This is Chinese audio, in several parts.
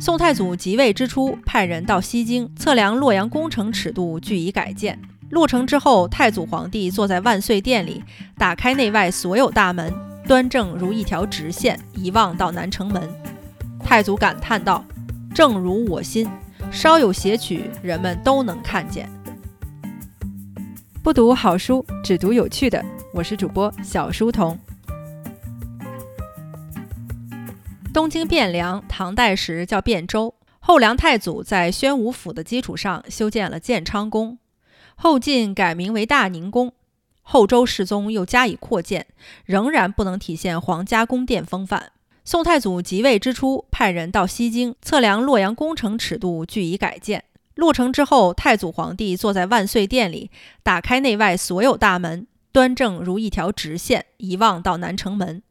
宋太祖即位之初，派人到西京测量洛阳宫城尺度，据以改建。落成之后，太祖皇帝坐在万岁殿里，打开内外所有大门，端正如一条直线，一望到南城门。太祖感叹道：“正如我心，稍有邪曲，人们都能看见。”不读好书，只读有趣的。我是主播小书童。东京汴梁，唐代时叫汴州。后梁太祖在宣武府的基础上修建了建昌宫，后晋改名为大宁宫。后周世宗又加以扩建，仍然不能体现皇家宫殿风范。宋太祖即位之初，派人到西京测量洛阳宫城尺度，据以改建。落成之后，太祖皇帝坐在万岁殿里，打开内外所有大门，端正如一条直线，一望到南城门。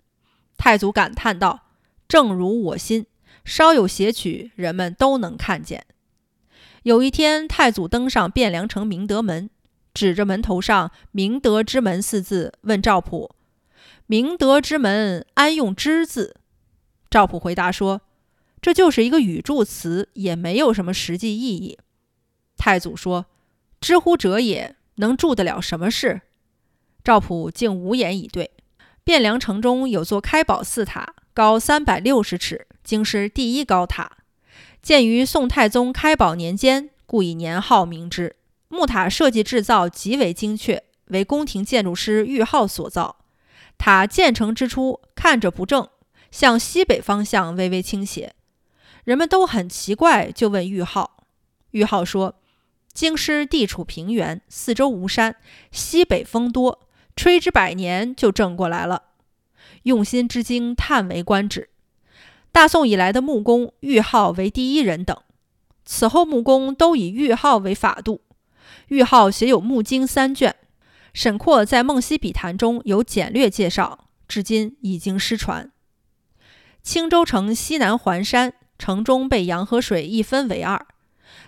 太祖感叹道。正如我心，稍有邪曲，人们都能看见。有一天，太祖登上汴梁城明德门，指着门头上“明德之门”四字，问赵普：“明德之门安用之字？”赵普回答说：“这就是一个语助词，也没有什么实际意义。”太祖说：“知乎者也，能助得了什么事？”赵普竟无言以对。汴梁城中有座开宝寺塔。高三百六十尺，京师第一高塔，建于宋太宗开宝年间，故以年号名之。木塔设计制造极为精确，为宫廷建筑师玉浩所造。塔建成之初，看着不正，向西北方向微微倾斜。人们都很奇怪，就问玉浩。玉浩说：“京师地处平原，四周无山，西北风多，吹之百年就正过来了。”用心之精，叹为观止。大宋以来的木工，玉浩为第一人等。此后木工都以玉浩为法度。玉浩写有《木经》三卷，沈括在《梦溪笔谈》中有简略介绍，至今已经失传。青州城西南环山，城中被洋河水一分为二。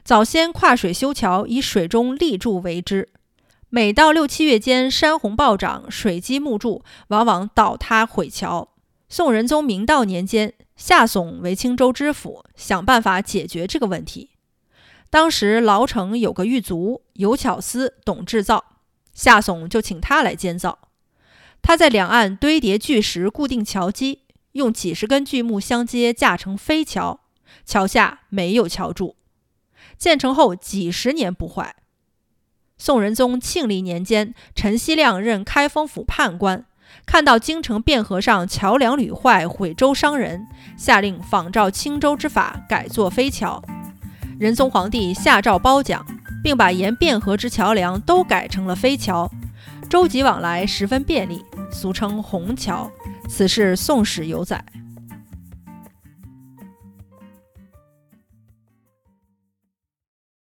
早先跨水修桥，以水中立柱为之。每到六七月间，山洪暴涨，水击木柱，往往倒塌毁桥。宋仁宗明道年间，夏竦为青州知府，想办法解决这个问题。当时牢城有个狱卒，有巧思，懂制造，夏竦就请他来监造。他在两岸堆叠巨石，固定桥基，用几十根巨木相接，架成飞桥。桥下没有桥柱，建成后几十年不坏。宋仁宗庆历年间，陈希亮任开封府判官，看到京城汴河上桥梁屡坏，毁舟伤人，下令仿照青州之法改作飞桥。仁宗皇帝下诏褒奖，并把沿汴河之桥梁都改成了飞桥，舟楫往来十分便利，俗称虹桥。此事宋史有载。